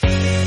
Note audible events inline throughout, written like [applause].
Thank you.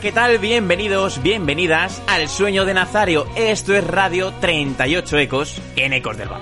¿Qué tal? Bienvenidos, bienvenidas al Sueño de Nazario. Esto es Radio 38 Ecos en Ecos del Bar.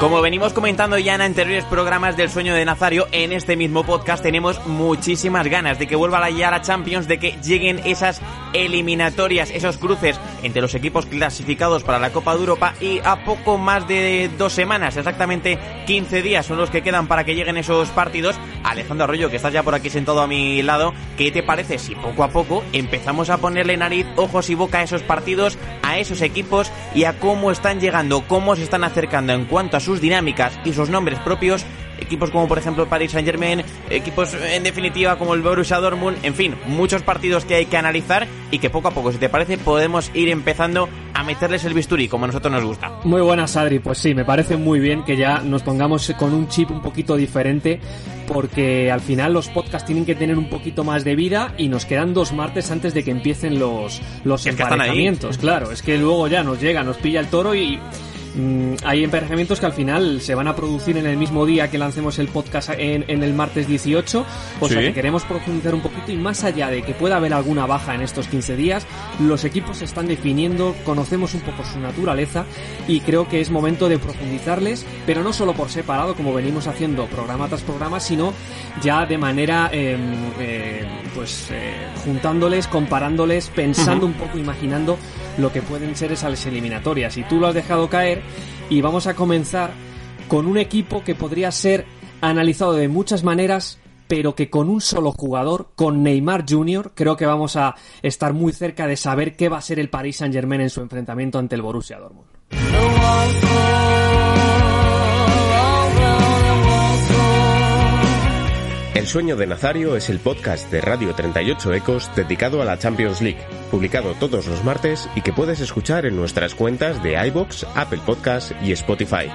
Como venimos comentando ya en anteriores programas del Sueño de Nazario, en este mismo podcast tenemos muchísimas ganas de que vuelva la Yara Champions, de que lleguen esas eliminatorias, esos cruces entre los equipos clasificados para la Copa de Europa y a poco más de dos semanas, exactamente 15 días son los que quedan para que lleguen esos partidos. Alejandro Arroyo, que estás ya por aquí sentado a mi lado, ¿qué te parece si poco a poco empezamos a ponerle nariz, ojos y boca a esos partidos, a esos equipos y a cómo están llegando, cómo se están acercando en cuanto a sus dinámicas y sus nombres propios equipos como por ejemplo el Paris Saint Germain, equipos en definitiva como el Borussia Dortmund, en fin, muchos partidos que hay que analizar y que poco a poco, si te parece, podemos ir empezando a meterles el bisturí como a nosotros nos gusta. Muy buenas, Adri, pues sí, me parece muy bien que ya nos pongamos con un chip un poquito diferente porque al final los podcasts tienen que tener un poquito más de vida y nos quedan dos martes antes de que empiecen los, los emparejamientos. Claro, es que luego ya nos llega, nos pilla el toro y mm, hay emparejamientos que al final se van a producir en el mismo día que lancemos el podcast en, en el martes 18. O sea que queremos profundizar un poquito y más allá de que pueda haber alguna baja en estos 15 días, los equipos se están definiendo, conocemos un poco su naturaleza y creo que es momento de profundizarles, pero no solo por separado como venimos haciendo programa tras programa, sino ya de manera eh, eh, pues eh, juntándoles, comparándoles, pensando un poco, imaginando lo que pueden ser esas eliminatorias. Y tú lo has dejado caer y vamos a comenzar con un equipo que podría ser analizado de muchas maneras pero que con un solo jugador, con Neymar Jr., creo que vamos a estar muy cerca de saber qué va a ser el Paris Saint Germain en su enfrentamiento ante el Borussia Dortmund. El sueño de Nazario es el podcast de Radio 38 Ecos dedicado a la Champions League, publicado todos los martes y que puedes escuchar en nuestras cuentas de iBox, Apple Podcast y Spotify.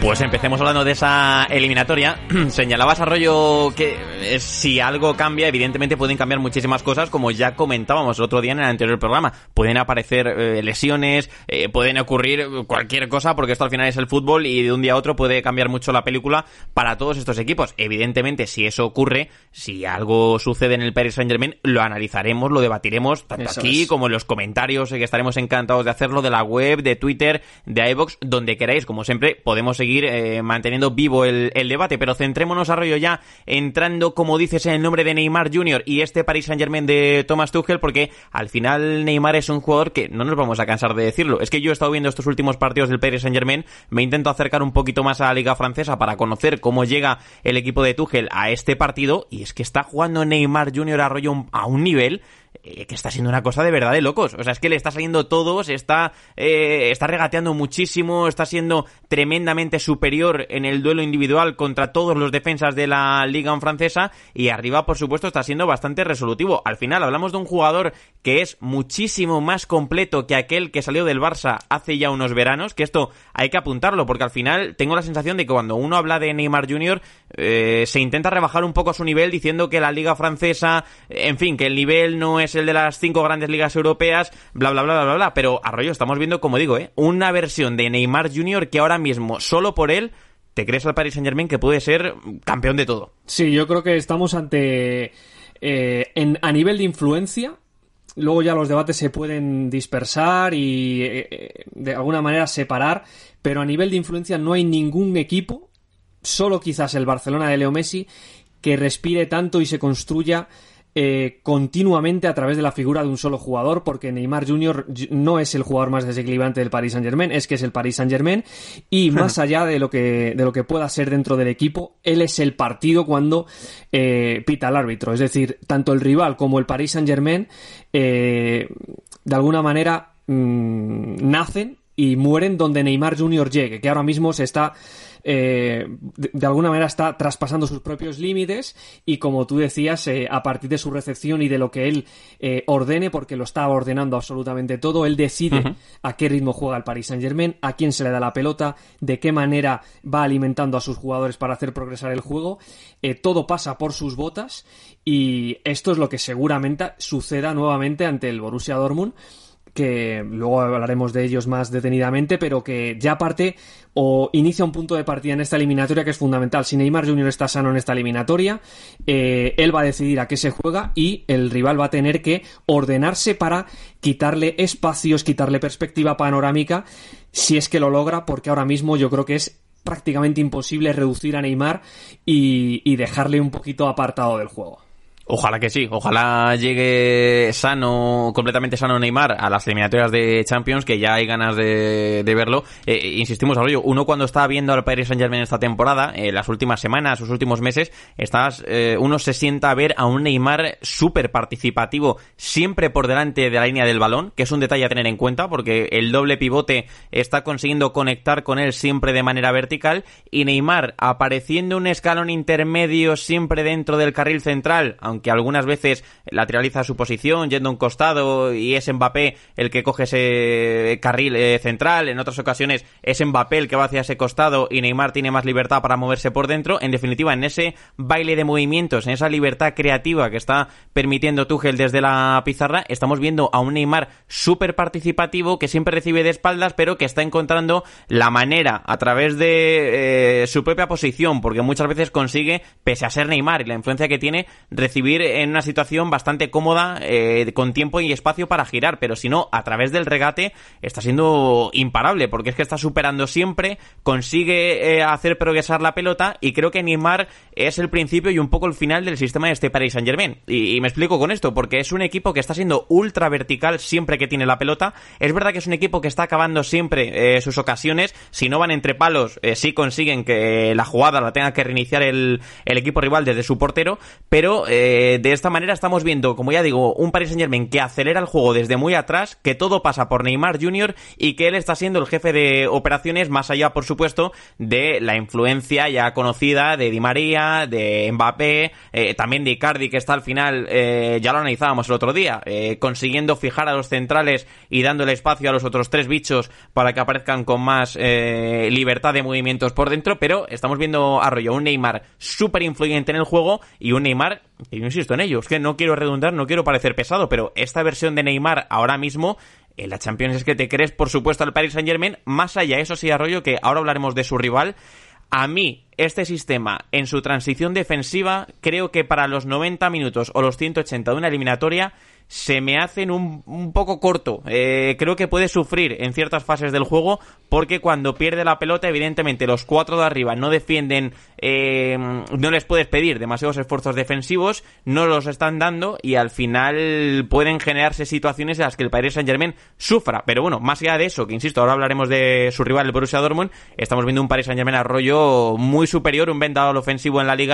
Pues empecemos hablando de esa eliminatoria. [clears throat] Señalabas Arroyo que eh, si algo cambia, evidentemente pueden cambiar muchísimas cosas, como ya comentábamos el otro día en el anterior programa. Pueden aparecer eh, lesiones, eh, pueden ocurrir cualquier cosa, porque esto al final es el fútbol y de un día a otro puede cambiar mucho la película para todos estos equipos. Evidentemente, si eso ocurre, si algo sucede en el Paris Saint Germain, lo analizaremos, lo debatiremos, tanto Eso aquí es. como en los comentarios, que estaremos encantados de hacerlo, de la web, de Twitter, de iVoox, donde queráis. Como siempre, podemos seguir eh, manteniendo vivo el, el debate, pero centrémonos, Arroyo, ya entrando, como dices, en el nombre de Neymar Jr. y este Paris Saint Germain de Thomas Tuchel, porque al final Neymar es un jugador que no nos vamos a cansar de decirlo. Es que yo he estado viendo estos últimos partidos del Paris Saint Germain, me intento acercar un poquito más a la Liga Francesa para conocer cómo llega el equipo de Tuchel a este partido, y es que está jugando Neymar Jr. Arroyo un- a un nivel que está siendo una cosa de verdad de locos. O sea, es que le está saliendo todo, está, eh, está regateando muchísimo, está siendo tremendamente superior en el duelo individual contra todos los defensas de la liga francesa y arriba, por supuesto, está siendo bastante resolutivo. Al final hablamos de un jugador que es muchísimo más completo que aquel que salió del Barça hace ya unos veranos, que esto hay que apuntarlo, porque al final tengo la sensación de que cuando uno habla de Neymar Jr., eh, se intenta rebajar un poco su nivel diciendo que la liga francesa, en fin, que el nivel no es el de las cinco grandes ligas europeas, bla, bla, bla, bla, bla, bla. Pero, Arroyo, estamos viendo, como digo, ¿eh? una versión de Neymar Jr. que ahora mismo, solo por él, te crees al Paris Saint Germain que puede ser campeón de todo. Sí, yo creo que estamos ante en, a nivel de influencia, luego ya los debates se pueden dispersar y de alguna manera separar, pero a nivel de influencia no hay ningún equipo, solo quizás el Barcelona de Leo Messi, que respire tanto y se construya eh, continuamente a través de la figura de un solo jugador, porque Neymar Jr. no es el jugador más desequilibrante del Paris Saint Germain, es que es el Paris Saint Germain, y [laughs] más allá de lo que, de lo que pueda ser dentro del equipo, él es el partido cuando eh, pita el árbitro. Es decir, tanto el rival como el Paris Saint Germain, eh, de alguna manera, mm, nacen y mueren donde Neymar Jr. llegue, que ahora mismo se está eh, de, alguna manera está traspasando sus propios límites y como tú decías, eh, a partir de su recepción y de lo que él eh, ordene, porque lo está ordenando absolutamente todo, él decide a qué ritmo juega el Paris Saint Germain, a quién se le da la pelota, de qué manera va alimentando a sus jugadores para hacer progresar el juego, todo pasa por sus botas y esto es lo que seguramente suceda nuevamente ante el Borussia Dortmund que luego hablaremos de ellos más detenidamente, pero que ya parte o inicia un punto de partida en esta eliminatoria que es fundamental. Si Neymar Jr. está sano en esta eliminatoria, eh, él va a decidir a qué se juega y el rival va a tener que ordenarse para quitarle espacios, quitarle perspectiva panorámica, si es que lo logra, porque ahora mismo yo creo que es prácticamente imposible reducir a Neymar y dejarle un poquito apartado del juego. Ojalá que sí, ojalá llegue sano, completamente sano Neymar a las eliminatorias de Champions, que ya hay ganas de, verlo. Eh, insistimos, Arroyo, uno cuando está viendo al Paris Saint Germain esta temporada, en las últimas semanas, los últimos meses, estás, eh, uno se sienta a ver a un Neymar súper participativo, siempre por delante de la línea del balón, que es un detalle a tener en cuenta, porque el doble pivote está consiguiendo conectar con él siempre de manera vertical, y Neymar apareciendo un escalón intermedio siempre dentro del carril central, aunque que algunas veces lateraliza su posición yendo a un costado y es Mbappé el que coge ese carril eh, central, en otras ocasiones es Mbappé el que va hacia ese costado y Neymar tiene más libertad para moverse por dentro, en definitiva en ese baile de movimientos, en esa libertad creativa que está permitiendo Tuchel desde la pizarra, estamos viendo a un Neymar súper participativo que siempre recibe de espaldas pero que está encontrando la manera a través de eh, su propia posición, porque muchas veces consigue, pese a ser Neymar y la influencia que tiene, recibir en una situación bastante cómoda, eh, con tiempo y espacio para girar, pero si no, a través del regate está siendo imparable, porque es que está superando siempre, consigue eh, hacer progresar la pelota y creo que Neymar es el principio y un poco el final del sistema de este Paris Saint Germain. Y, me explico con esto, porque es un equipo que está siendo ultra vertical siempre que tiene la pelota. Es verdad que es un equipo que está acabando siempre eh, sus ocasiones, si no van entre palos, sí consiguen que la jugada la tenga que reiniciar el, el equipo rival desde su portero, pero de esta manera estamos viendo, como ya digo, un Paris Saint Germain que acelera el juego desde muy atrás, que todo pasa por Neymar Jr. y que él está siendo el jefe de operaciones, más allá, por supuesto, de la influencia ya conocida de Di María, de Mbappé, eh, también de Icardi, que está al final, eh, ya lo analizábamos el otro día, consiguiendo fijar a los centrales y dándole espacio a los otros tres bichos para que aparezcan con más libertad de movimientos por dentro, pero estamos viendo a un Neymar súper influyente en el juego y un Neymar yo insisto en ello, es que no quiero redundar, no quiero parecer pesado, pero esta versión de Neymar ahora mismo en la Champions es que te crees, por supuesto, al Paris Saint Germain, más allá, eso sí, Arroyo, que ahora hablaremos de su rival. A mí, este sistema, en su transición defensiva, creo que para los 90 minutos o los 180 de una eliminatoria, se me hacen un, un poco corto. Eh, creo que puede sufrir en ciertas fases del juego porque cuando pierde la pelota, evidentemente los cuatro de arriba no defienden, eh, no les puedes pedir demasiados esfuerzos defensivos, no los están dando y al final pueden generarse situaciones en las que el Paris Saint Germain sufra. Pero bueno, más allá de eso, que insisto, ahora hablaremos de su rival, el Borussia Dortmund, estamos viendo un Paris Saint Germain arroyo muy superior, un vendado ofensivo en la Liga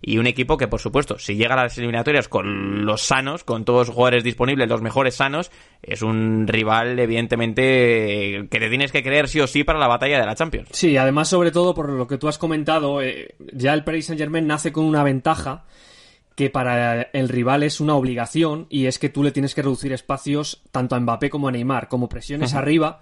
y un equipo que, por supuesto, si llega a las eliminatorias con los sanos, con todos los jugadores disponibles, los mejores sanos, es un rival, evidentemente, que te tienes que creer sí o sí para la batalla de la Champions. Sí, además, sobre todo por lo que tú has comentado, eh, ya el Paris Saint Germain nace con una ventaja que para el rival es una obligación y es que tú le tienes que reducir espacios tanto a Mbappé como a Neymar. Como presiones arriba,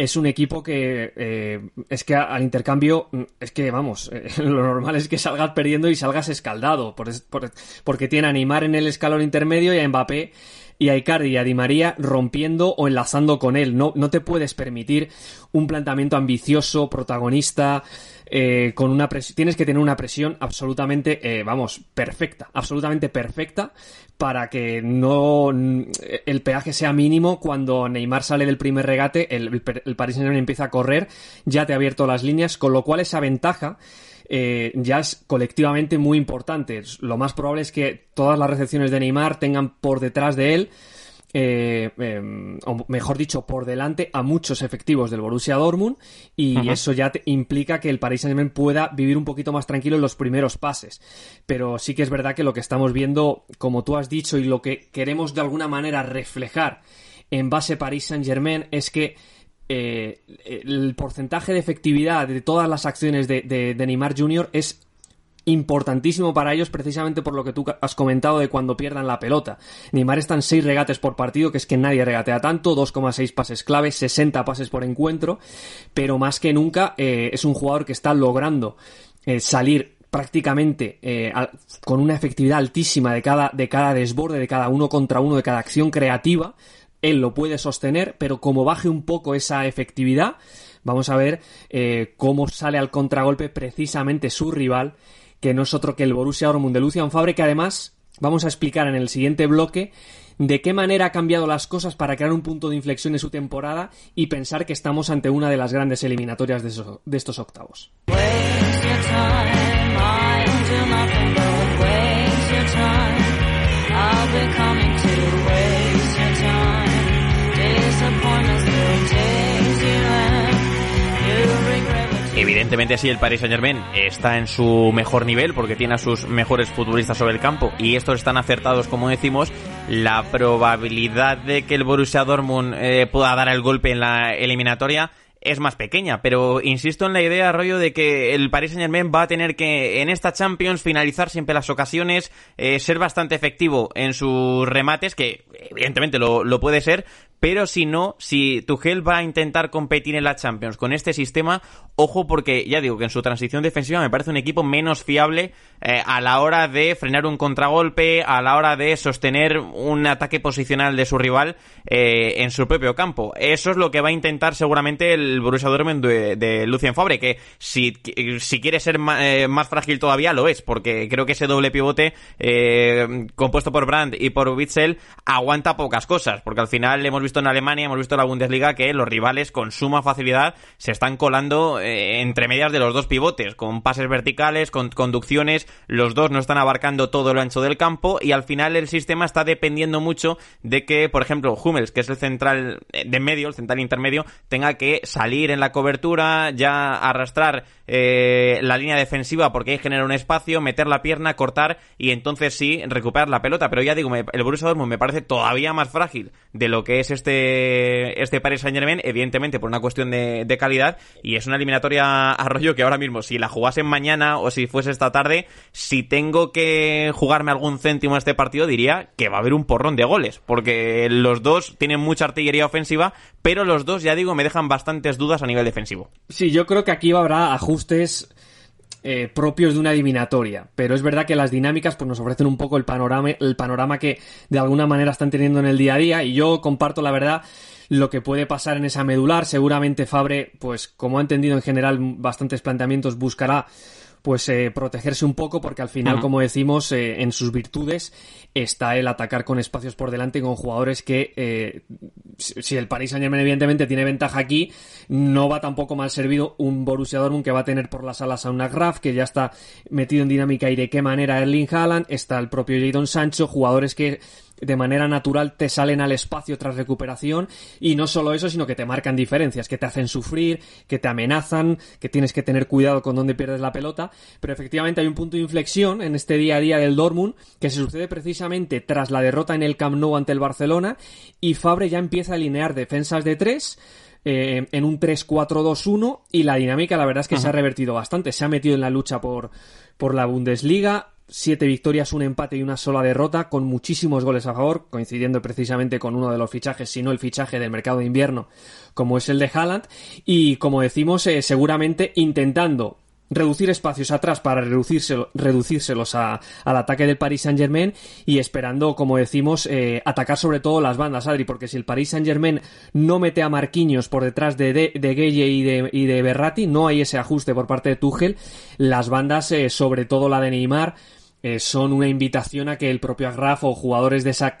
es un equipo que eh, es que al intercambio mm, es que vamos eh, [laughs] lo normal es que salgas perdiendo y salgas escaldado porque tiene a Neymar en el escalón intermedio y a Mbappé y a Icardi y a Di María rompiendo o enlazando con él. No, no te puedes permitir un planteamiento ambicioso, protagonista, eh, con una tienes que tener una presión absolutamente, eh, vamos, perfecta, absolutamente perfecta para que no el peaje sea mínimo cuando Neymar sale del primer regate, el, el Paris Saint-Germain empieza a correr, ya te ha abierto las líneas, con lo cual esa ventaja eh, ya es colectivamente muy importante. Lo más probable es que todas las recepciones de Neymar tengan por detrás de él eh, em, o mejor dicho, por delante a muchos efectivos del Borussia Dortmund y eso ya implica que el Paris Saint-Germain pueda vivir un poquito más tranquilo en los primeros pases. Pero sí que es verdad que lo que estamos viendo, como tú has dicho, y lo que queremos de alguna manera reflejar en base Paris Saint-Germain es que eh, el porcentaje de efectividad de todas las acciones de, Neymar Jr. es importantísimo para ellos precisamente por lo que tú has comentado de cuando pierdan la pelota. Neymar está en 6 regates por partido, que es que nadie regatea tanto, 2,6 pases claves, 60 pases por encuentro, pero más que nunca eh, es un jugador que está logrando eh, salir prácticamente con una efectividad altísima de cada, de cada desborde, de cada uno contra uno, de cada acción creativa. Él lo puede sostener, pero como baje un poco esa efectividad, vamos a ver cómo sale al contragolpe precisamente su rival que no es otro que el Borussia Dortmund de Lucian Fabre, que además vamos a explicar en el siguiente bloque de qué manera ha cambiado las cosas para crear un punto de inflexión en su temporada y pensar que estamos ante una de las grandes eliminatorias de, de estos octavos. Evidentemente si el Paris Saint Germain está en su mejor nivel porque tiene a sus mejores futbolistas sobre el campo y estos están acertados como decimos, la probabilidad de que el Borussia Dortmund eh, pueda dar el golpe en la eliminatoria es más pequeña, pero insisto en la idea, rollo, de que el Paris Saint Germain va a tener que en esta Champions finalizar siempre las ocasiones, eh, ser bastante efectivo en sus remates, que evidentemente lo, lo puede ser, pero si no, si Tuchel va a intentar competir en la Champions con este sistema, ojo porque ya digo que en su transición defensiva me parece un equipo menos fiable eh, a la hora de frenar un contragolpe, a la hora de sostener un ataque posicional de su rival eh, en su propio campo. Eso es lo que va a intentar seguramente el Borussia Dortmund de, Lucien Fabre, que si, si quiere ser eh, más, frágil todavía lo es, porque creo que ese doble pivote compuesto por Brandt y por Witzel aguanta pocas cosas, porque al final hemos visto en Alemania, hemos visto en la Bundesliga que los rivales con suma facilidad se están colando eh, entre medias de los dos pivotes, con pases verticales, con conducciones, los dos no están abarcando todo lo ancho del campo y al final el sistema está dependiendo mucho de que, por ejemplo, Hummels, que es el central eh, de medio, el central intermedio, tenga que salir en la cobertura, ya arrastrar eh, la línea defensiva porque ahí genera un espacio, meter la pierna, cortar y entonces sí recuperar la pelota. Pero ya digo, el Borussia Dortmund me parece todavía más frágil de lo que es este Paris Saint Germain, evidentemente por una cuestión de, calidad, y es una eliminatoria a rollo que ahora mismo, si la jugasen mañana o si fuese esta tarde, si tengo que jugarme algún céntimo en este partido, diría que va a haber un porrón de goles, porque los dos tienen mucha artillería ofensiva, pero los dos, ya digo, me dejan bastantes dudas a nivel defensivo. Sí, yo creo que aquí habrá ajustes eh, propios de una adivinatoria. Pero es verdad que las dinámicas pues, nos ofrecen un poco el panorama, el panorama que de alguna manera están teniendo en el día a día. Y yo comparto la verdad lo que puede pasar en esa medular. Seguramente Fabre, pues como ha entendido en general bastantes planteamientos, buscará pues eh, protegerse un poco porque al final, como decimos, eh, en sus virtudes está el atacar con espacios por delante con jugadores que eh, si el Paris Saint Germain evidentemente tiene ventaja aquí, no va tampoco mal servido un Borussia Dortmund que va a tener por las alas a una Graf que ya está metido en dinámica y de qué manera Erling Haaland, está el propio Jadon Sancho, jugadores que de manera natural te salen al espacio tras recuperación y no solo eso, sino que te marcan diferencias, que te hacen sufrir, que te amenazan, que tienes que tener cuidado con dónde pierdes la pelota, pero efectivamente hay un punto de inflexión en este día a día del Dortmund que se sucede precisamente tras la derrota en el Camp Nou ante el Barcelona y Fabre ya empieza a alinear defensas de tres eh, en un 3-4-2-1 y la dinámica la verdad es que se ha revertido bastante, se ha metido en la lucha por, por la Bundesliga, siete victorias, un empate y una sola derrota, con muchísimos goles a favor, coincidiendo precisamente con uno de los fichajes, si no el fichaje del mercado de invierno, como es el de Haaland, y como decimos, eh, seguramente intentando reducir espacios atrás para reducírselos al ataque del Paris Saint Germain y esperando, como decimos, eh, atacar sobre todo las bandas, Adri, porque si el Paris Saint Germain no mete a Marquinhos por detrás de, de, Gueye y de, y de Berratti, no hay ese ajuste por parte de Tuchel, las bandas, eh, sobre todo la de Neymar, eh, son una invitación a que el propio Agraf o jugadores de esa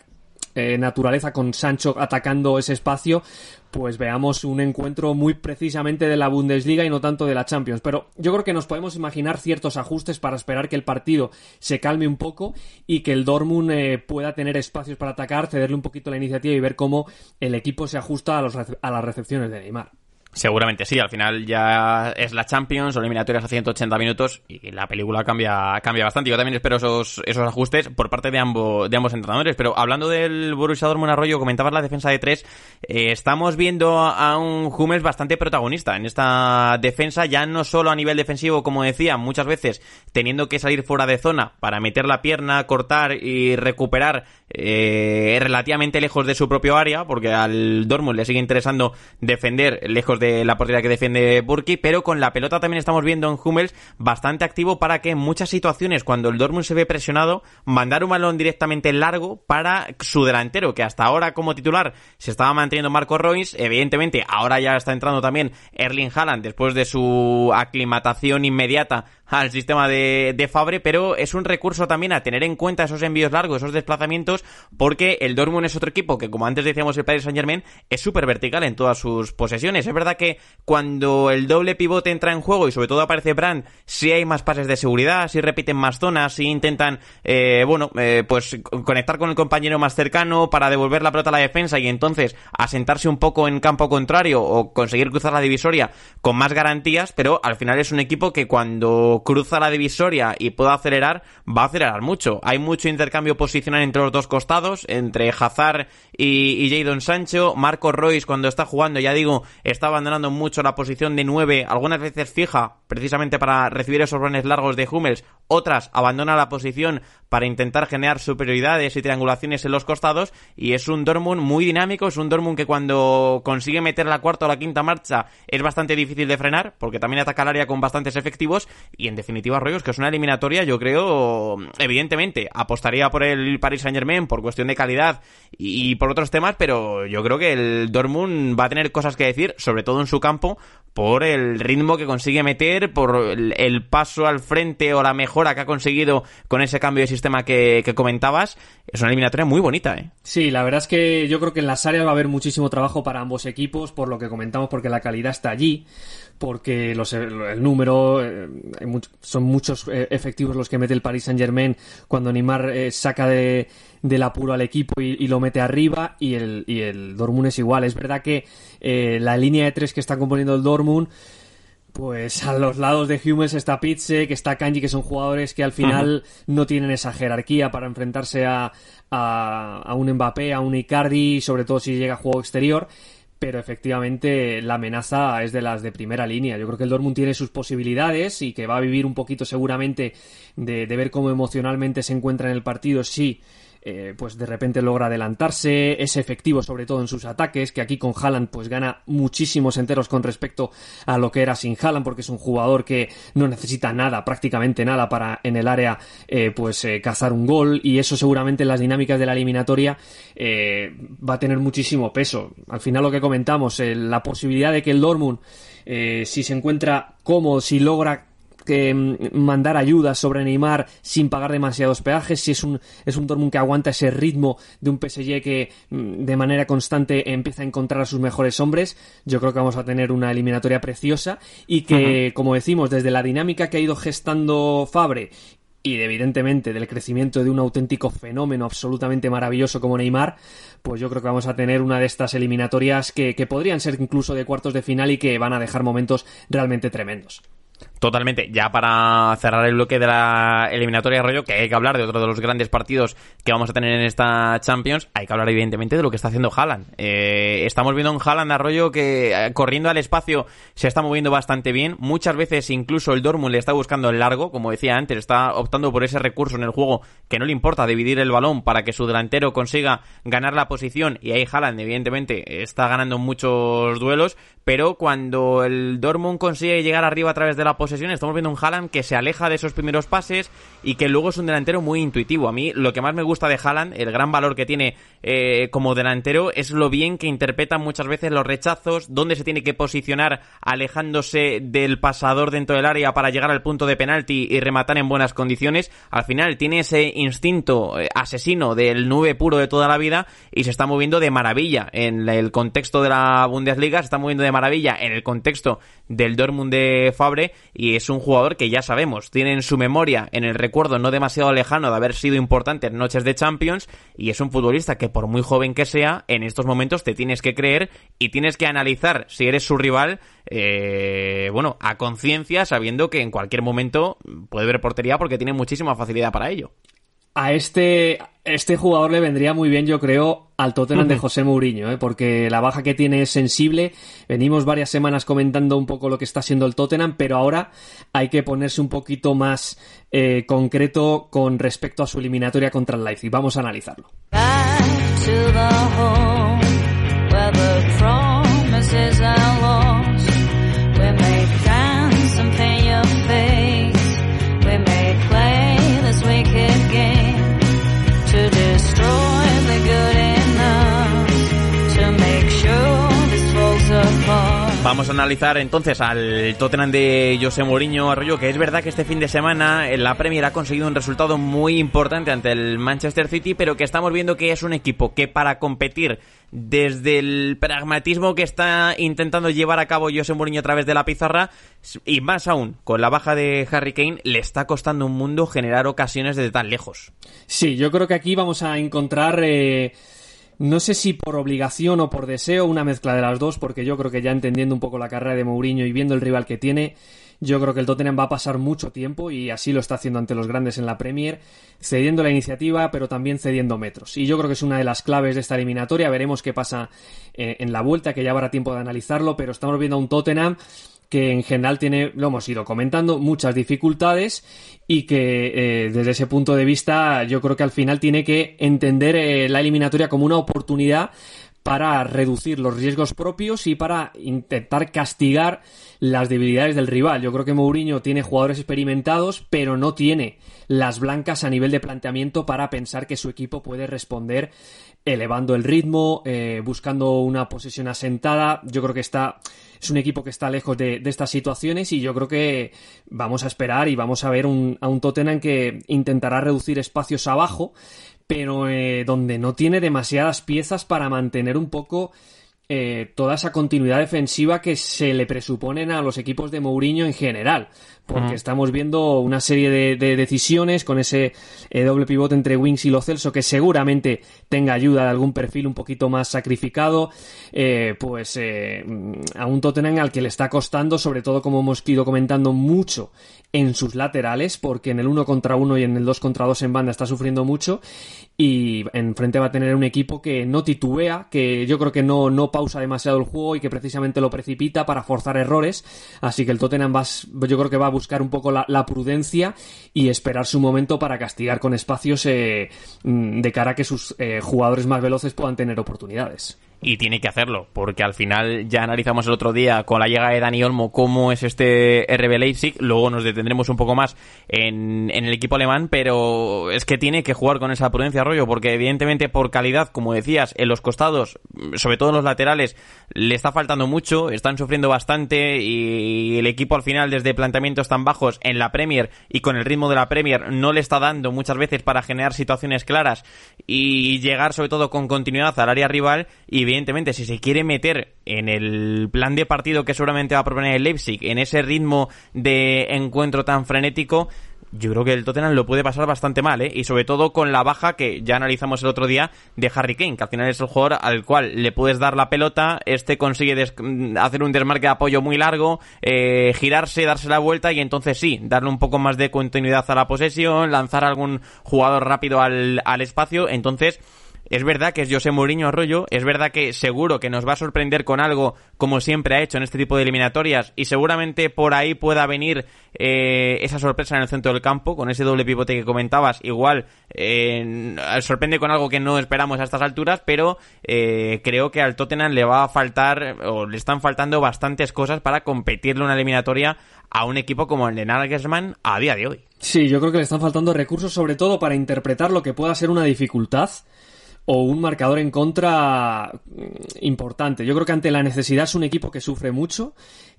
eh, naturaleza con Sancho atacando ese espacio, pues veamos un encuentro muy precisamente de la Bundesliga y no tanto de la Champions. Pero yo creo que nos podemos imaginar ciertos ajustes para esperar que el partido se calme un poco y que el Dortmund eh, pueda tener espacios para atacar, cederle un poquito la iniciativa y ver cómo el equipo se ajusta a, a las recepciones de Neymar. Seguramente sí, al final ya es la Champions, son eliminatorias a 180 minutos y la película cambia, cambia bastante. Yo también espero esos, esos ajustes por parte de ambos, de ambos entrenadores. Pero hablando del Borussia Dortmund Arroyo, comentabas la defensa de tres, eh, estamos viendo a un Hummels bastante protagonista en esta defensa, ya no solo a nivel defensivo, como decía, muchas veces teniendo que salir fuera de zona para meter la pierna, cortar y recuperar eh, relativamente lejos de su propio área, porque al Dortmund le sigue interesando defender lejos de la portería que defiende Burki, pero con la pelota también estamos viendo en Hummels bastante activo para que en muchas situaciones, cuando el Dortmund se ve presionado, mandar un balón directamente largo para su delantero, que hasta ahora como titular se estaba manteniendo Marco Royce, evidentemente ahora ya está entrando también Erling Haaland después de su aclimatación inmediata al sistema de, de Fabre, pero es un recurso también a tener en cuenta esos envíos largos, esos desplazamientos, porque el Dortmund es otro equipo que, como antes decíamos el Paris Saint Germain, es súper vertical en todas sus posesiones. Es verdad que cuando el doble pivote entra en juego y sobre todo aparece Brand, sí hay más pases de seguridad, sí repiten más zonas, sí intentan, eh, bueno, eh, pues conectar con el compañero más cercano para devolver la pelota a la defensa y entonces asentarse un poco en campo contrario o conseguir cruzar la divisoria con más garantías, pero al final es un equipo que cuando cruza la divisoria y pueda acelerar, va a acelerar mucho. Hay mucho intercambio posicional entre los dos costados, entre Hazard y, y Sancho. Marco Royce, cuando está jugando, ya digo, está abandonando mucho la posición de 9, algunas veces fija, precisamente para recibir esos balones largos de Hummels, otras abandona la posición para intentar generar superioridades y triangulaciones en los costados y es un Dortmund muy dinámico, es un Dortmund que cuando consigue meter la cuarta o la quinta marcha es bastante difícil de frenar porque también ataca el área con bastantes efectivos y en definitiva Arroyos que es una eliminatoria yo creo evidentemente apostaría por el Paris Saint Germain por cuestión de calidad y, por otros temas pero yo creo que el Dortmund va a tener cosas que decir sobre todo en su campo por el ritmo que consigue meter, por el, paso al frente o la mejora que ha conseguido con ese cambio de sistema que, comentabas. Es una eliminatoria muy bonita, ¿eh? Sí, la verdad es que yo creo que en las áreas va a haber muchísimo trabajo para ambos equipos, por lo que comentamos, porque la calidad está allí, porque los, el número, eh, son muchos eh, efectivos los que mete el Paris Saint Germain cuando Neymar eh, saca de, del apuro al equipo y, lo mete arriba y el, y el Dortmund es igual. Es verdad que la línea de tres que está componiendo el Dortmund pues a los lados de Hummels está Pitze, que está Kanji, que son jugadores que al final no tienen esa jerarquía para enfrentarse a, a, un Mbappé, a un Icardi, sobre todo si llega a juego exterior pero efectivamente la amenaza es de las de primera línea. Yo creo que el Dortmund tiene sus posibilidades y que va a vivir un poquito seguramente de, de ver cómo emocionalmente se encuentra en el partido sí. Eh, pues de repente logra adelantarse, es efectivo sobre todo en sus ataques, que aquí con Haaland pues gana muchísimos enteros con respecto a lo que era sin Haaland, porque es un jugador que no necesita nada, prácticamente nada para en el área eh, pues eh, cazar un gol y eso seguramente en las dinámicas de la eliminatoria va a tener muchísimo peso. Al final lo que comentamos, la posibilidad de que el Dortmund si se encuentra cómodo, si logra que mm, mandar ayudas sobre Neymar sin pagar demasiados peajes, si es un, es un Dortmund que aguanta ese ritmo de un PSG que mm, de manera constante empieza a encontrar a sus mejores hombres, yo creo que vamos a tener una eliminatoria preciosa y que, como decimos, desde la dinámica que ha ido gestando Fabre y evidentemente del crecimiento de un auténtico fenómeno absolutamente maravilloso como Neymar, pues yo creo que vamos a tener una de estas eliminatorias que, que podrían ser incluso de cuartos de final y que van a dejar momentos realmente tremendos. Totalmente. Ya para cerrar el bloque de la eliminatoria rollo, que hay que hablar de otro de los grandes partidos que vamos a tener en esta Champions, hay que hablar evidentemente de lo que está haciendo Haaland. Eh, estamos viendo un Haaland Arroyo que eh, corriendo al espacio se está moviendo bastante bien. Muchas veces incluso el Dortmund le está buscando el largo, como decía antes, está optando por ese recurso en el juego que no le importa dividir el balón para que su delantero consiga ganar la posición y ahí Haaland evidentemente está ganando muchos duelos, pero cuando el Dortmund consigue llegar arriba a través de la posición posesión estamos viendo un Haaland que se aleja de esos primeros pases y que luego es un delantero muy intuitivo. A mí lo que más me gusta de Haaland, el gran valor que tiene eh, como delantero, es lo bien que interpreta muchas veces los rechazos, dónde se tiene que posicionar alejándose del pasador dentro del área para llegar al punto de penalti y rematar en buenas condiciones. Al final tiene ese instinto eh, asesino del nube puro de toda la vida y se está moviendo de maravilla en el contexto de la Bundesliga, se está moviendo de maravilla en el contexto del Dortmund de Fabre y es un jugador que ya sabemos, tiene en su memoria, en el recuerdo no demasiado lejano de haber sido importante en noches de Champions y es un futbolista que por muy joven que sea, en estos momentos te tienes que creer y tienes que analizar si eres su rival, eh, bueno, a conciencia, sabiendo que en cualquier momento puede ver portería porque tiene muchísima facilidad para ello a este, este jugador le vendría muy bien, yo creo, al Tottenham de José Mourinho, ¿eh? porque la baja que tiene es sensible. Venimos varias semanas comentando un poco lo que está siendo el Tottenham, pero ahora hay que ponerse un poquito más eh, concreto con respecto a su eliminatoria contra el Leipzig. Vamos a analizarlo. Analizar entonces al Tottenham de José Mourinho Arroyo, que es verdad que este fin de semana la Premier ha conseguido un resultado muy importante ante el Manchester City, pero que estamos viendo que es un equipo que para competir desde el pragmatismo que está intentando llevar a cabo José Mourinho a través de la pizarra, y más aún, con la baja de Harry Kane, le está costando un mundo generar ocasiones desde tan lejos. Sí, yo creo que aquí vamos a encontrar... Eh no sé si por obligación o por deseo, una mezcla de las dos, porque yo creo que ya entendiendo un poco la carrera de Mourinho y viendo el rival que tiene, yo creo que el Tottenham va a pasar mucho tiempo y así lo está haciendo ante los grandes en la Premier, cediendo la iniciativa, pero también cediendo metros. Y yo creo que es una de las claves de esta eliminatoria. Veremos qué pasa eh, en la vuelta, que ya habrá tiempo de analizarlo, pero estamos viendo a un Tottenham que en general tiene, lo hemos ido comentando, muchas dificultades y que eh, desde ese punto de vista yo creo que al final tiene que entender eh, la eliminatoria como una oportunidad para reducir los riesgos propios y para intentar castigar las debilidades del rival. Yo creo que Mourinho tiene jugadores experimentados, pero no tiene las blancas a nivel de planteamiento para pensar que su equipo puede responder elevando el ritmo, eh, buscando una posesión asentada. Yo creo que está es un equipo que está lejos de, estas situaciones y yo creo que vamos a esperar y vamos a ver un, a un Tottenham que intentará reducir espacios abajo, pero eh, donde no tiene demasiadas piezas para mantener un poco eh, toda esa continuidad defensiva que se le presuponen a los equipos de Mourinho en general porque estamos viendo una serie de, decisiones con ese eh, doble pivote entre Wings y Lo Celso que seguramente tenga ayuda de algún perfil un poquito más sacrificado, eh, pues eh, a un Tottenham al que le está costando, sobre todo como hemos ido comentando mucho en sus laterales, porque en el uno contra uno y en el dos contra dos en banda está sufriendo mucho y enfrente va a tener un equipo que no titubea, que yo creo que no, no pausa demasiado el juego y que precisamente lo precipita para forzar errores, así que el Tottenham va, yo creo que va a buscar un poco la, prudencia y esperar su momento para castigar con espacios eh, mm, de cara a que sus eh, jugadores más veloces puedan tener oportunidades y tiene que hacerlo, porque al final ya analizamos el otro día con la llegada de Dani Olmo cómo es este RB Leipzig, luego nos detendremos un poco más en, en, el equipo alemán, pero es que tiene que jugar con esa prudencia rollo, porque evidentemente por calidad, como decías, en los costados, sobre todo en los laterales, le está faltando mucho, están sufriendo bastante y el equipo al final desde planteamientos tan bajos en la Premier y con el ritmo de la Premier no le está dando muchas veces para generar situaciones claras y llegar sobre todo con continuidad al área rival y evidentemente, si se quiere meter en el plan de partido que seguramente va a proponer el Leipzig, en ese ritmo de encuentro tan frenético, yo creo que el Tottenham lo puede pasar bastante mal, ¿eh? Y sobre todo con la baja que ya analizamos el otro día de Harry Kane, que al final es el jugador al cual le puedes dar la pelota, este consigue hacer un desmarque de apoyo muy largo, eh, girarse, darse la vuelta y entonces sí, darle un poco más de continuidad a la posesión, lanzar algún jugador rápido al, al espacio, entonces es verdad que es José Mourinho Arroyo, es verdad que seguro que nos va a sorprender con algo como siempre ha hecho en este tipo de eliminatorias y seguramente por ahí pueda venir eh, esa sorpresa en el centro del campo con ese doble pivote que comentabas. Igual eh, sorprende con algo que no esperamos a estas alturas, pero eh, creo que al Tottenham le va a faltar o le están faltando bastantes cosas para competirle una eliminatoria a un equipo como el de Nagelsmann a día de hoy. Sí, yo creo que le están faltando recursos sobre todo para interpretar lo que pueda ser una dificultad o un marcador en contra mm, importante. Yo creo que ante la necesidad es un equipo que sufre mucho,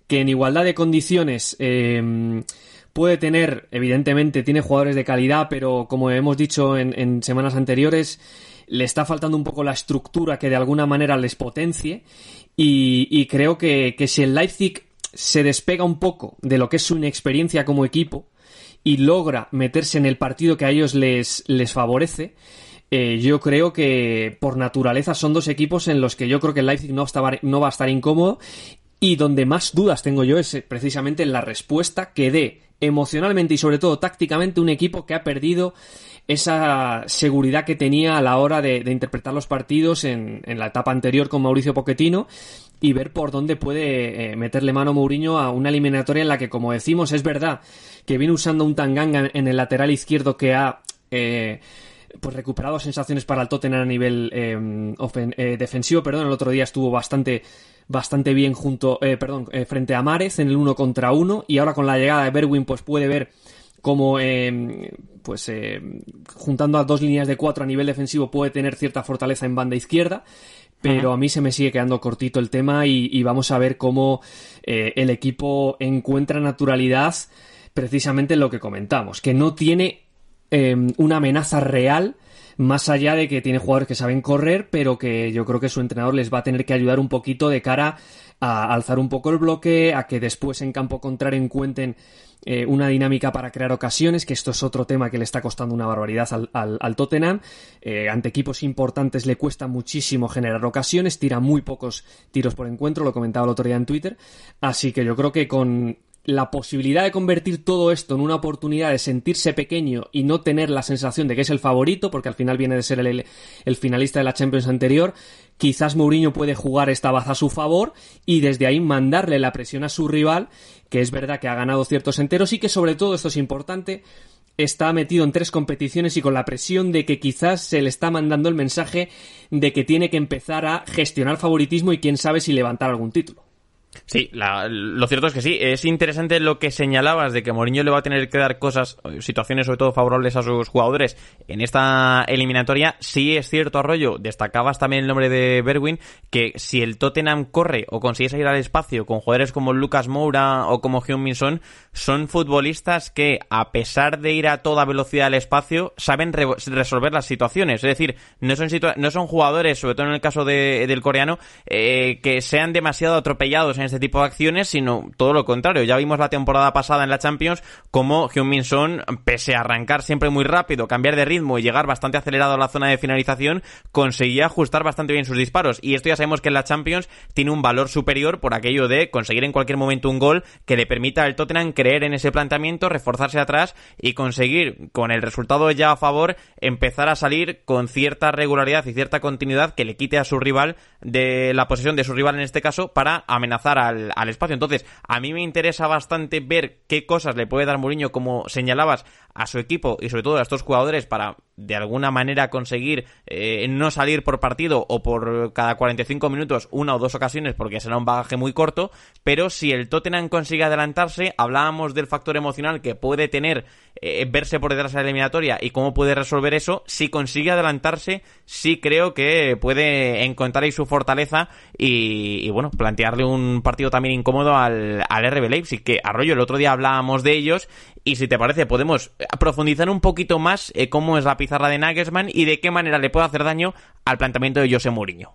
que en igualdad de condiciones em, puede tener, evidentemente, tiene jugadores de calidad, pero como hemos dicho en, semanas anteriores, le está faltando un poco la estructura que de alguna manera les potencie. Y, creo que, si el Leipzig se despega un poco de lo que es su inexperiencia como equipo y logra meterse en el partido que a ellos les favorece, eh, yo creo que por naturaleza son dos equipos en los que yo creo que el Leipzig no, va a estar incómodo. Y donde más dudas tengo yo es eh, precisamente en la respuesta que dé emocionalmente y sobre todo tácticamente un equipo que ha perdido esa seguridad que tenía a la hora de, interpretar los partidos en, la etapa anterior con Mauricio Pochettino y ver por dónde puede eh, meterle mano Mourinho a una eliminatoria en la que, como decimos, es verdad que viene usando un tanganga en el lateral izquierdo que ha pues recuperado sensaciones para el Tottenham a nivel eh, defensivo. Perdón, el otro día estuvo bastante bastante bien junto, perdón, frente a Márez en el uno contra uno. Y ahora con la llegada de Berwin pues puede ver como pues juntando a dos líneas de cuatro a nivel defensivo puede tener cierta fortaleza en banda izquierda. Pero a mí se me sigue quedando cortito el tema y, vamos a ver cómo eh, el equipo encuentra naturalidad precisamente en lo que comentamos, que no tiene em, una amenaza real más allá de que tiene jugadores que saben correr, pero que yo creo que su entrenador les va a tener que ayudar un poquito de cara a alzar un poco el bloque, a que después en campo contrario encuentren eh, una dinámica para crear ocasiones, que esto es otro tema que le está costando una barbaridad al, Tottenham. Eh, ante equipos importantes le cuesta muchísimo generar ocasiones, tira muy pocos tiros por encuentro, lo comentaba el otro día en Twitter. Así que yo creo que con la posibilidad de convertir todo esto en una oportunidad de sentirse pequeño y no tener la sensación de que es el favorito, porque al final viene de ser el, finalista de la Champions anterior, quizás Mourinho puede jugar esta baza a su favor y desde ahí mandarle la presión a su rival, que es verdad que ha ganado ciertos enteros y que sobre todo, esto es importante, está metido en tres competiciones y con la presión de que quizás se le está mandando el mensaje de que tiene que empezar a gestionar favoritismo y quién sabe si levantar algún título. Sí, lo cierto es que sí. Es interesante lo que señalabas de que Mourinho le va a tener que dar cosas, situaciones sobre todo favorables a sus jugadores en esta eliminatoria. Sí es cierto, Arroyo, destacabas también el nombre de Berwin, que si el Tottenham corre o consigue salir al espacio con jugadores como Lucas Moura o como Hyun Min Son, son futbolistas que, a pesar de ir a toda velocidad al espacio, saben resolver las situaciones. Es decir, no son, no son jugadores, sobre todo en el caso del coreano, eh, que sean demasiado atropellados en este tipo de acciones, sino todo lo contrario. Ya vimos la temporada pasada en la Champions como Hyun-Min Son, pese a arrancar siempre muy rápido, cambiar de ritmo y llegar bastante acelerado a la zona de finalización, conseguía ajustar bastante bien sus disparos. Y esto ya sabemos que en la Champions tiene un valor superior por aquello de conseguir en cualquier momento un gol que le permita al Tottenham creer en ese planteamiento, reforzarse atrás y conseguir, con el resultado ya a favor, empezar a salir con cierta regularidad y cierta continuidad que le quite a su rival de la posesión de su rival en este caso para amenazar al, espacio. Entonces, a mí me interesa bastante ver qué cosas le puede dar Mourinho, como señalabas, a su equipo y sobre todo a estos jugadores para de alguna manera conseguir eh, no salir por partido o por cada 45 minutos una o dos ocasiones porque será un bagaje muy corto, pero si el Tottenham consigue adelantarse, hablábamos del factor emocional que puede tener eh, verse por detrás de la eliminatoria y cómo puede resolver eso, si consigue adelantarse, sí creo que puede encontrar ahí su fortaleza y, bueno, plantearle un partido también incómodo al, al RB que Arroyo el otro día hablábamos de ellos y si te parece podemos profundizar un poquito más eh, cómo es la pizarra de Nagelsmann y de qué manera le puede hacer daño al planteamiento de José Mourinho.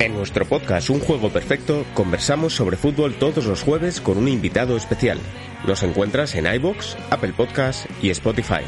En nuestro podcast Un Juego Perfecto conversamos sobre fútbol todos los jueves con un invitado especial. Los encuentras en iBox, Apple Podcast y Spotify.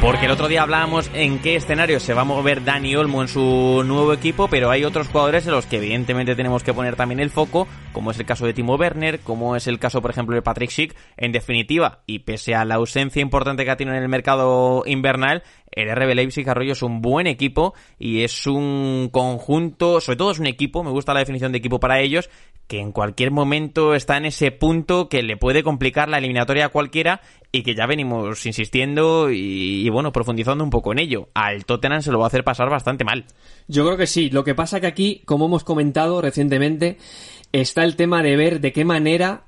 Porque el otro día hablábamos en qué escenario se va a mover Dani Olmo en su nuevo equipo, pero hay otros jugadores en los que evidentemente tenemos que poner también el foco, como es el caso de Timo Werner, como es el caso, por ejemplo, de Patrick Schick. En definitiva, y pese a la ausencia importante que ha tenido en el mercado invernal, el RB Leipzig Arroyo es un buen equipo y es un conjunto, sobre todo es un equipo, me gusta la definición de equipo para ellos, que en cualquier momento está en ese punto que le puede complicar la eliminatoria a cualquiera y que ya venimos insistiendo y, bueno, profundizando un poco en ello. Al Tottenham se lo va a hacer pasar bastante mal. Yo creo que sí. Lo que pasa que aquí, como hemos comentado recientemente, está el tema de ver de qué manera,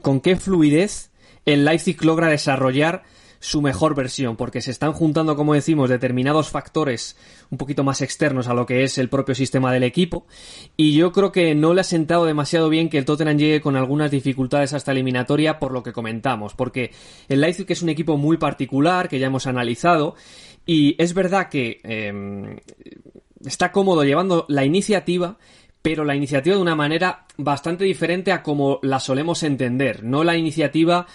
con qué fluidez el Leipzig logra desarrollar su mejor versión, porque se están juntando, como decimos, determinados factores un poquito más externos a lo que es el propio sistema del equipo, y yo creo que no le ha sentado demasiado bien que el Tottenham llegue con algunas dificultades hasta eliminatoria por lo que comentamos, porque el Leipzig es un equipo muy particular, que ya hemos analizado, y es verdad que em, está cómodo llevando la iniciativa, pero la iniciativa de una manera bastante diferente a como la solemos entender, no la iniciativa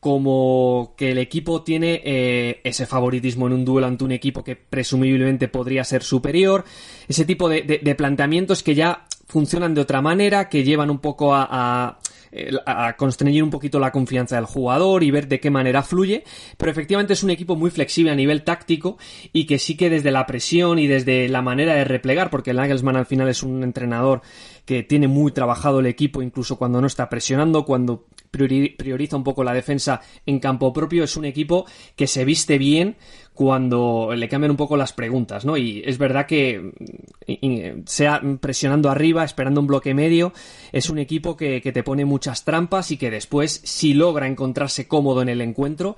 como que el equipo tiene eh, ese favoritismo en un duelo ante un equipo que presumiblemente podría ser superior, ese tipo de, planteamientos que ya funcionan de otra manera, que llevan un poco a, a, a, constreñir un poquito la confianza del jugador y ver de qué manera fluye, pero efectivamente es un equipo muy flexible a nivel táctico y que sí que desde la presión y desde la manera de replegar, porque el Nagelsmann al final es un entrenador que tiene muy trabajado el equipo incluso cuando no está presionando, cuando prioriza un poco la defensa en campo propio, es un equipo que se viste bien cuando le cambian un poco las preguntas, ¿no? Y es verdad que sea presionando arriba, esperando un bloque medio, es un equipo que, te pone muchas trampas y que después, si logra encontrarse cómodo en el encuentro,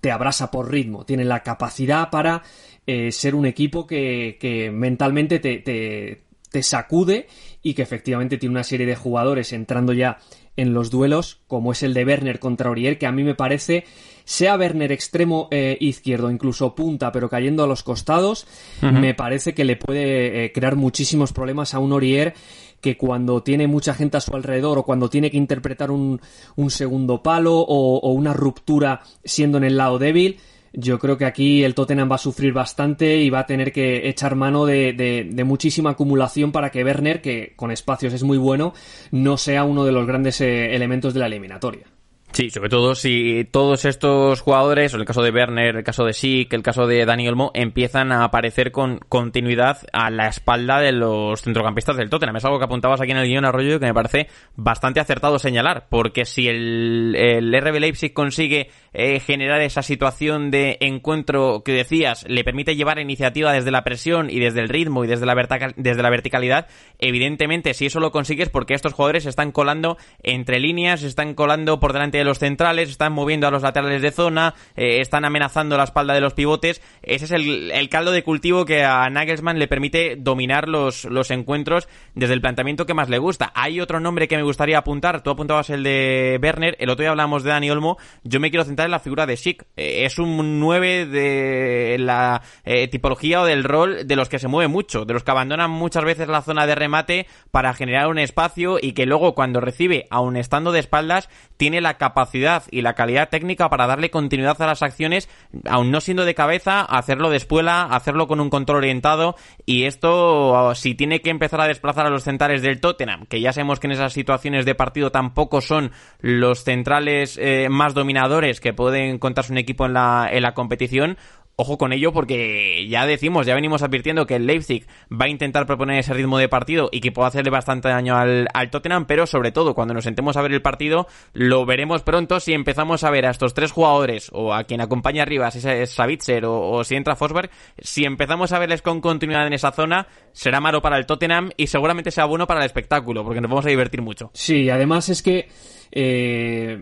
te abrasa por ritmo. Tiene la capacidad para eh, ser un equipo que, mentalmente te, te, te sacude y que efectivamente tiene una serie de jugadores entrando ya en los duelos, como es el de Werner contra Orier, que a mí me parece, sea Werner extremo eh, izquierdo, incluso punta, pero cayendo a los costados, me parece que le puede eh, crear muchísimos problemas a un Orier que cuando tiene mucha gente a su alrededor o cuando tiene que interpretar un, un segundo palo o una ruptura siendo en el lado débil, yo creo que aquí el Tottenham va a sufrir bastante y va a tener que echar mano de, muchísima acumulación para que Werner, que con espacios es muy bueno, no sea uno de los grandes eh, elementos de la eliminatoria. Sí, sobre todo si todos estos jugadores, o el caso de Werner, el caso de Schick, el caso de Dani Olmo, empiezan a aparecer con continuidad a la espalda de los centrocampistas del Tottenham. Es algo que apuntabas aquí en el guion Arroyo que me parece bastante acertado señalar, porque si el, el RB Leipzig consigue eh, generar esa situación de encuentro que decías, le permite llevar iniciativa desde la presión y desde el ritmo y desde la, desde la verticalidad, evidentemente si eso lo consigues porque estos jugadores se están colando entre líneas, se están colando por delante de los centrales, están moviendo a los laterales de zona, eh, están amenazando la espalda de los pivotes. Ese es el, caldo de cultivo que a Nagelsmann le permite dominar los, los encuentros desde el planteamiento que más le gusta. Hay otro nombre que me gustaría apuntar, tú apuntabas el de Werner, el otro día hablamos de Dani Olmo, yo me quiero centrar en la figura de Schick. Eh, es un 9 de la eh, tipología o del rol de los que se mueve mucho, de los que abandonan muchas veces la zona de remate para generar un espacio y que luego cuando recibe, aun estando de espaldas, tiene la capacidad capacidad y la calidad técnica para darle continuidad a las acciones, aun no siendo de cabeza, hacerlo de espuela, hacerlo con un control orientado. Y esto, si tiene que empezar a desplazar a los centrales del Tottenham, que ya sabemos que en esas situaciones de partido tampoco son los centrales eh, más dominadores que pueden encontrarse un equipo en la, en la competición, Ojo con ello porque ya decimos, ya venimos advirtiendo que el Leipzig va a intentar proponer ese ritmo de partido y que puede hacerle bastante daño al, Tottenham, pero sobre todo cuando nos sentemos a ver el partido lo veremos pronto si empezamos a ver a estos tres jugadores o a quien acompaña arriba, si es Savitzer o, si entra Fosberg, si empezamos a verles con continuidad en esa zona, será malo para el Tottenham y seguramente sea bueno para el espectáculo porque nos vamos a divertir mucho. Sí, además es que eh,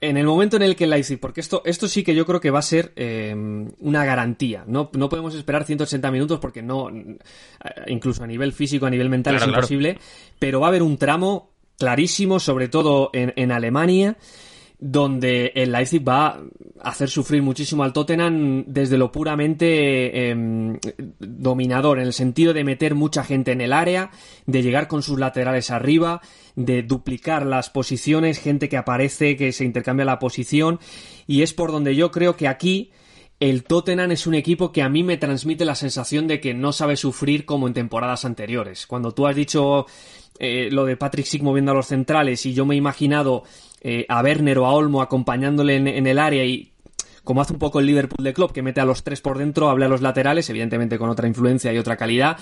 en el momento en el que Leipzig, porque esto, esto sí que yo creo que va a ser eh, una garantía, no, no podemos esperar 180 minutos porque no, incluso a nivel físico, a nivel mental es imposible, pero va a haber un tramo clarísimo, sobre todo en, en Alemania, donde el Leipzig va a hacer sufrir muchísimo al Tottenham desde lo puramente em, dominador, en el sentido de meter mucha gente en el área, de llegar con sus laterales arriba, de duplicar las posiciones, gente que aparece, que se intercambia la posición, y es por donde yo creo que aquí el Tottenham es un equipo que a mí me transmite la sensación de que no sabe sufrir como en temporadas anteriores. Cuando tú has dicho eh, lo de Patrick Schick moviendo a los centrales y yo me he imaginado eh, a Werner o a Olmo acompañándole en, el área y como hace un poco el Liverpool de Club, que mete a los tres por dentro, habla a los laterales, evidentemente con otra influencia y otra calidad,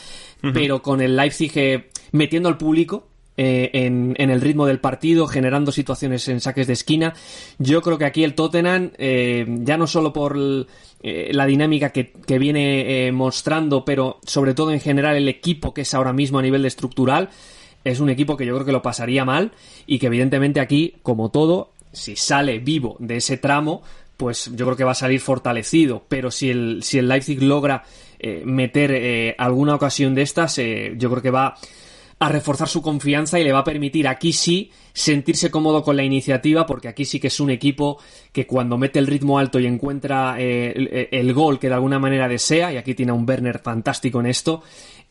pero con el Leipzig eh, metiendo al público, eh, en, el ritmo del partido, generando situaciones en saques de esquina. Yo creo que aquí el Tottenham, eh, ya no solo por la dinámica que, viene mostrando, pero sobre todo en general el equipo que es ahora mismo a nivel de estructural, es un equipo que yo creo que lo pasaría mal y que evidentemente aquí, como todo, si sale vivo de ese tramo, pues yo creo que va a salir fortalecido. Pero si el, si el Leipzig logra meter alguna ocasión de estas, yo creo que va a reforzar su confianza y le va a permitir aquí sí sentirse cómodo con la iniciativa porque aquí sí que es un equipo que cuando mete el ritmo alto y encuentra eh, el, gol que de alguna manera desea y aquí tiene a un Werner fantástico en esto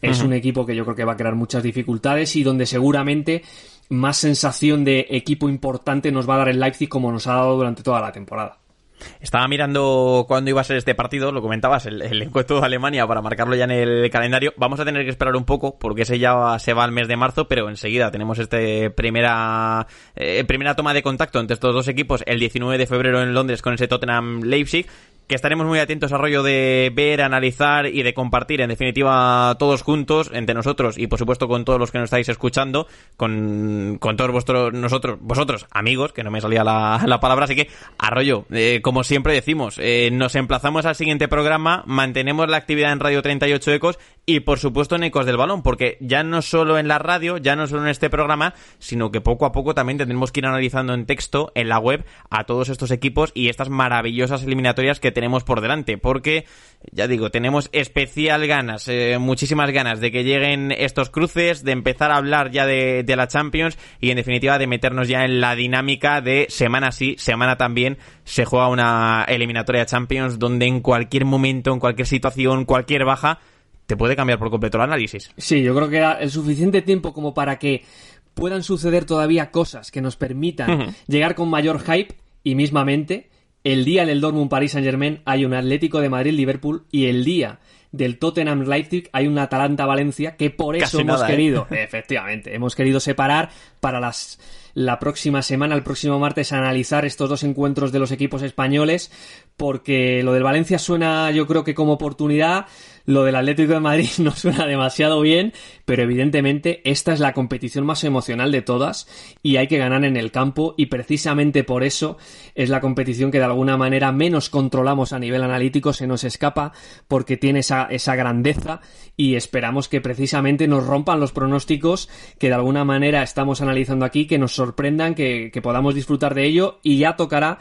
es un equipo que yo creo que va a crear muchas dificultades y donde seguramente más sensación de equipo importante nos va a dar el Leipzig como nos ha dado durante toda la temporada. Estaba mirando cuándo iba a ser este partido, lo comentabas, el, encuentro de Alemania para marcarlo ya en el calendario. Vamos a tener que esperar un poco porque ese ya se va al mes de marzo, pero enseguida tenemos este primera eh, primera toma de contacto entre estos dos equipos el 19 de febrero en Londres con ese Tottenham Leipzig que estaremos muy atentos al rollo de ver, analizar y de compartir, en definitiva, todos juntos, entre nosotros y por supuesto con todos los que nos estáis escuchando, con, con todos vuestros, nosotros, vosotros, amigos, que no me salía la, la palabra, así que, arroyo, eh, como siempre decimos, eh, nos emplazamos al siguiente programa, mantenemos la actividad en Radio 38 Ecos y por supuesto en Ecos del Balón, porque ya no solo en la radio, ya no solo en este programa, sino que poco a poco también tendremos que ir analizando en texto, en la web, a todos estos equipos y estas maravillosas eliminatorias que tenemos por delante, porque, ya digo, tenemos especial ganas, eh, muchísimas ganas de que lleguen estos cruces, de empezar a hablar ya de, de la Champions y en definitiva de meternos ya en la dinámica de semana sí, semana también se juega una eliminatoria Champions donde en cualquier momento, en cualquier situación, cualquier baja, te puede cambiar por completo el análisis. Sí, yo creo que era el suficiente tiempo como para que puedan suceder todavía cosas que nos permitan llegar con mayor hype y mismamente el día del Dortmund Paris Saint Germain hay un Atlético de Madrid Liverpool y el día del Tottenham Leipzig hay un Atalanta Valencia que por eso hemos ¿eh? querido, [laughs] efectivamente, hemos querido separar para las la próxima semana, el próximo martes, analizar estos dos encuentros de los equipos españoles, porque lo del Valencia suena, yo creo que como oportunidad, lo del Atlético de Madrid [laughs] no suena demasiado bien, pero evidentemente esta es la competición más emocional de todas y hay que ganar en el campo y precisamente por eso es la competición que de alguna manera menos controlamos a nivel analítico, se nos escapa porque tiene esa, esa grandeza y esperamos que precisamente nos rompan los pronósticos que de alguna manera estamos analizando aquí, que nos sorprendan, que, que podamos disfrutar de ello y ya tocará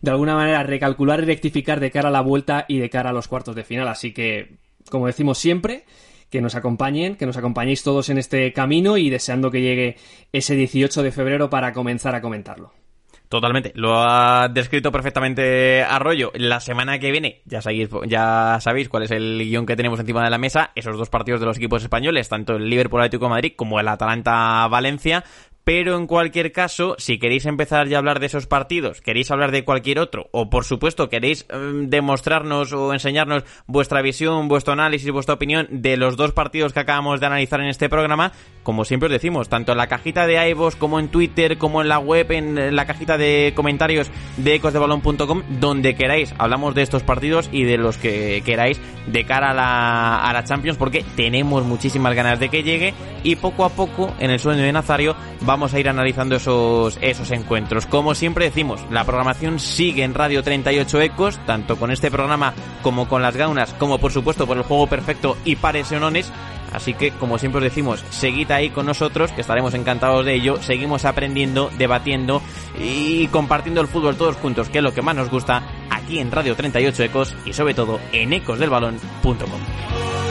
de alguna manera recalcular y rectificar de cara a la vuelta y de cara a los cuartos de final. Así que como decimos siempre, que nos acompañen, que nos acompañéis todos en este camino y deseando que llegue ese 18 de febrero para comenzar a comentarlo. Totalmente, lo ha descrito perfectamente Arroyo. La semana que viene, ya sabéis, ya sabéis cuál es el guion que tenemos encima de la mesa, esos dos partidos de los equipos españoles, tanto el Liverpool Atlético Madrid como el Atalanta Valencia, pero en cualquier caso, si queréis empezar ya a hablar de esos partidos, queréis hablar de cualquier otro, o por supuesto queréis em, demostrarnos o enseñarnos vuestra visión, vuestro análisis, vuestra opinión de los dos partidos que acabamos de analizar en este programa, como siempre os decimos, tanto en la cajita de iVoox como en Twitter, como en la web, en la cajita de comentarios de ecosdebalón.com, donde queráis, hablamos de estos partidos y de los que queráis de cara a la, a la Champions, porque tenemos muchísimas ganas de que llegue y poco a poco, en el sueño de Nazario, vamos vamos a ir analizando esos, esos encuentros. Como siempre decimos, la programación sigue en Radio 38 Ecos, tanto con este programa como con las gaunas, como por supuesto por el juego perfecto y pares onones. Así que, como siempre os decimos, seguid ahí con nosotros, que estaremos encantados de ello. Seguimos aprendiendo, debatiendo y compartiendo el fútbol todos juntos, que es lo que más nos gusta aquí en Radio 38 Ecos y sobre todo en ecosdelbalón.com.